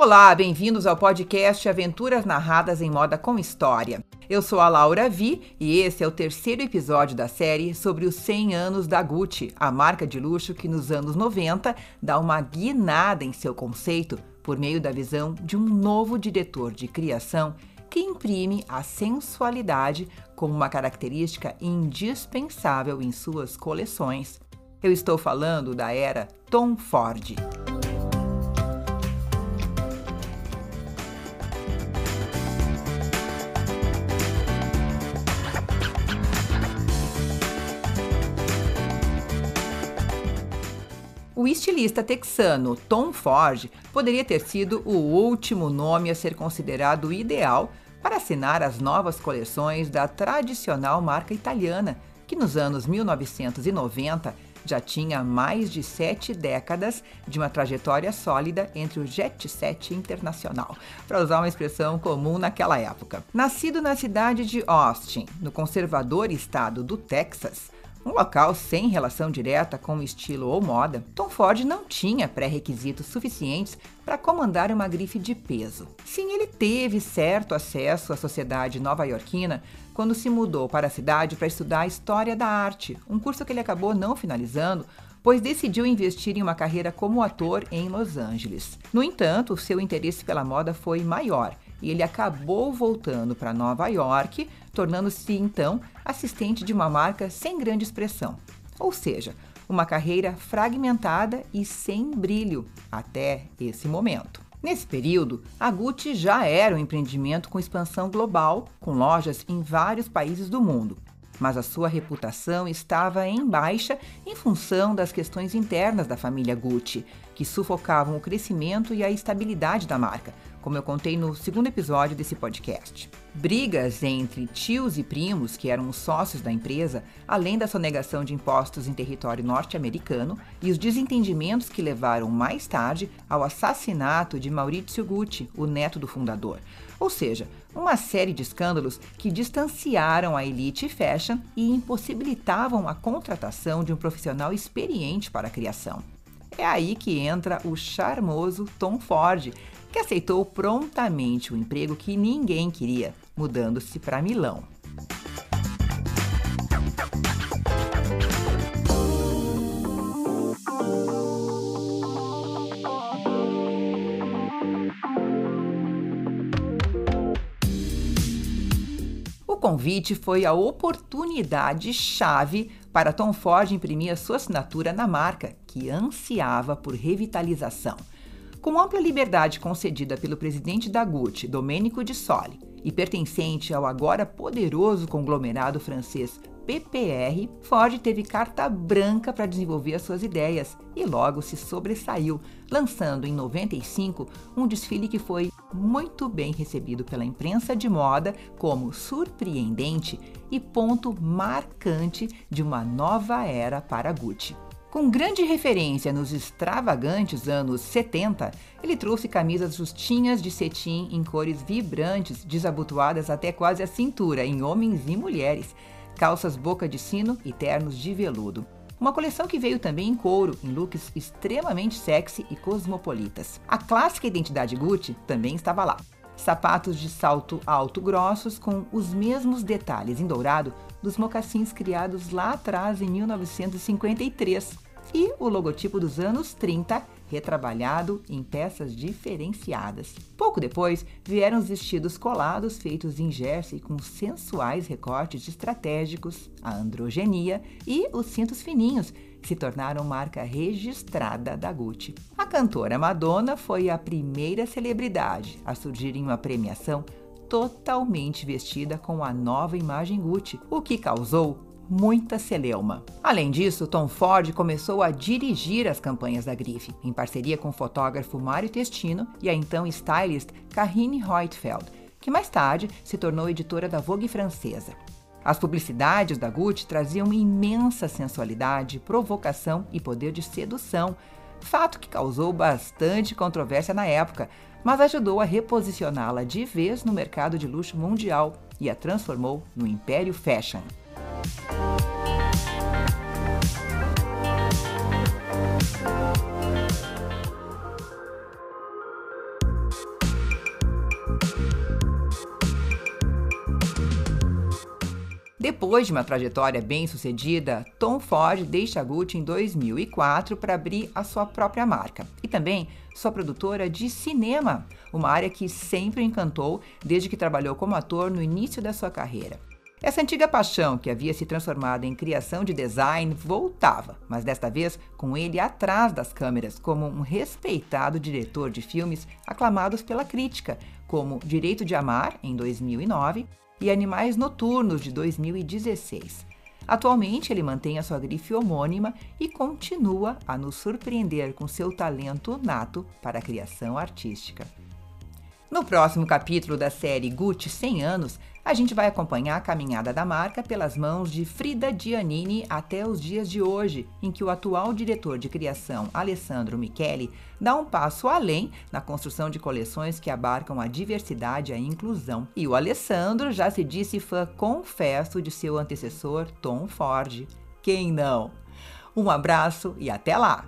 Olá, bem-vindos ao podcast Aventuras Narradas em Moda com História. Eu sou a Laura Vi e esse é o terceiro episódio da série sobre os 100 anos da Gucci, a marca de luxo que nos anos 90 dá uma guinada em seu conceito por meio da visão de um novo diretor de criação que imprime a sensualidade como uma característica indispensável em suas coleções. Eu estou falando da era Tom Ford. O estilista texano Tom Ford poderia ter sido o último nome a ser considerado ideal para assinar as novas coleções da tradicional marca italiana, que nos anos 1990 já tinha mais de sete décadas de uma trajetória sólida entre o jet set internacional, para usar uma expressão comum naquela época. Nascido na cidade de Austin, no conservador estado do Texas, um local sem relação direta com estilo ou moda, Tom Ford não tinha pré-requisitos suficientes para comandar uma grife de peso. Sim, ele teve certo acesso à sociedade nova-iorquina quando se mudou para a cidade para estudar História da Arte, um curso que ele acabou não finalizando pois decidiu investir em uma carreira como ator em Los Angeles. No entanto, seu interesse pela moda foi maior e ele acabou voltando para Nova York, tornando-se então assistente de uma marca sem grande expressão. Ou seja, uma carreira fragmentada e sem brilho até esse momento. Nesse período, a Gucci já era um empreendimento com expansão global, com lojas em vários países do mundo. Mas a sua reputação estava em baixa em função das questões internas da família Gucci, que sufocavam o crescimento e a estabilidade da marca, como eu contei no segundo episódio desse podcast. Brigas entre tios e primos, que eram os sócios da empresa, além da sonegação de impostos em território norte-americano e os desentendimentos que levaram mais tarde ao assassinato de Maurizio Gucci, o neto do fundador. Ou seja, uma série de escândalos que distanciaram a elite fashion e impossibilitavam a contratação de um profissional experiente para a criação. É aí que entra o charmoso Tom Ford, que aceitou prontamente o emprego que ninguém queria, mudando-se para Milão. O convite foi a oportunidade chave para Tom Ford imprimir a sua assinatura na marca, que ansiava por revitalização. Com ampla liberdade concedida pelo presidente da Gucci, Domenico de Soli, e pertencente ao agora poderoso conglomerado francês PPR, Ford teve carta branca para desenvolver as suas ideias e logo se sobressaiu, lançando em 95 um desfile que foi muito bem recebido pela imprensa de moda como surpreendente e ponto marcante de uma nova era para Gucci. Com grande referência nos extravagantes anos 70, ele trouxe camisas justinhas de cetim em cores vibrantes, desabotoadas até quase a cintura, em homens e mulheres, calças boca de sino e ternos de veludo. Uma coleção que veio também em couro, em looks extremamente sexy e cosmopolitas. A clássica identidade Gucci também estava lá. Sapatos de salto alto grossos com os mesmos detalhes em dourado dos mocassins criados lá atrás em 1953 e o logotipo dos anos 30 retrabalhado em peças diferenciadas. Pouco depois, vieram os vestidos colados feitos em jersey com sensuais recortes estratégicos, a androgenia e os cintos fininhos, que se tornaram marca registrada da Gucci. A cantora Madonna foi a primeira celebridade a surgir em uma premiação totalmente vestida com a nova imagem Gucci, o que causou muita celeuma. Além disso, Tom Ford começou a dirigir as campanhas da grife, em parceria com o fotógrafo Mário Testino e a então stylist Karine Reutfeld, que mais tarde se tornou editora da Vogue francesa. As publicidades da Gucci traziam imensa sensualidade, provocação e poder de sedução, fato que causou bastante controvérsia na época, mas ajudou a reposicioná-la de vez no mercado de luxo mundial e a transformou no império fashion. Depois de uma trajetória bem sucedida, Tom Ford deixa a Gucci em 2004 para abrir a sua própria marca e também sua produtora de cinema, uma área que sempre encantou desde que trabalhou como ator no início da sua carreira. Essa antiga paixão, que havia se transformado em criação de design, voltava, mas desta vez com ele atrás das câmeras, como um respeitado diretor de filmes aclamados pela crítica, como Direito de Amar, em 2009, e Animais Noturnos, de 2016. Atualmente, ele mantém a sua grife homônima e continua a nos surpreender com seu talento nato para a criação artística. No próximo capítulo da série Gucci 100 anos, a gente vai acompanhar a caminhada da marca pelas mãos de Frida Giannini até os dias de hoje, em que o atual diretor de criação, Alessandro Michele, dá um passo além na construção de coleções que abarcam a diversidade e a inclusão. E o Alessandro já se disse fã confesso de seu antecessor, Tom Ford. Quem não? Um abraço e até lá!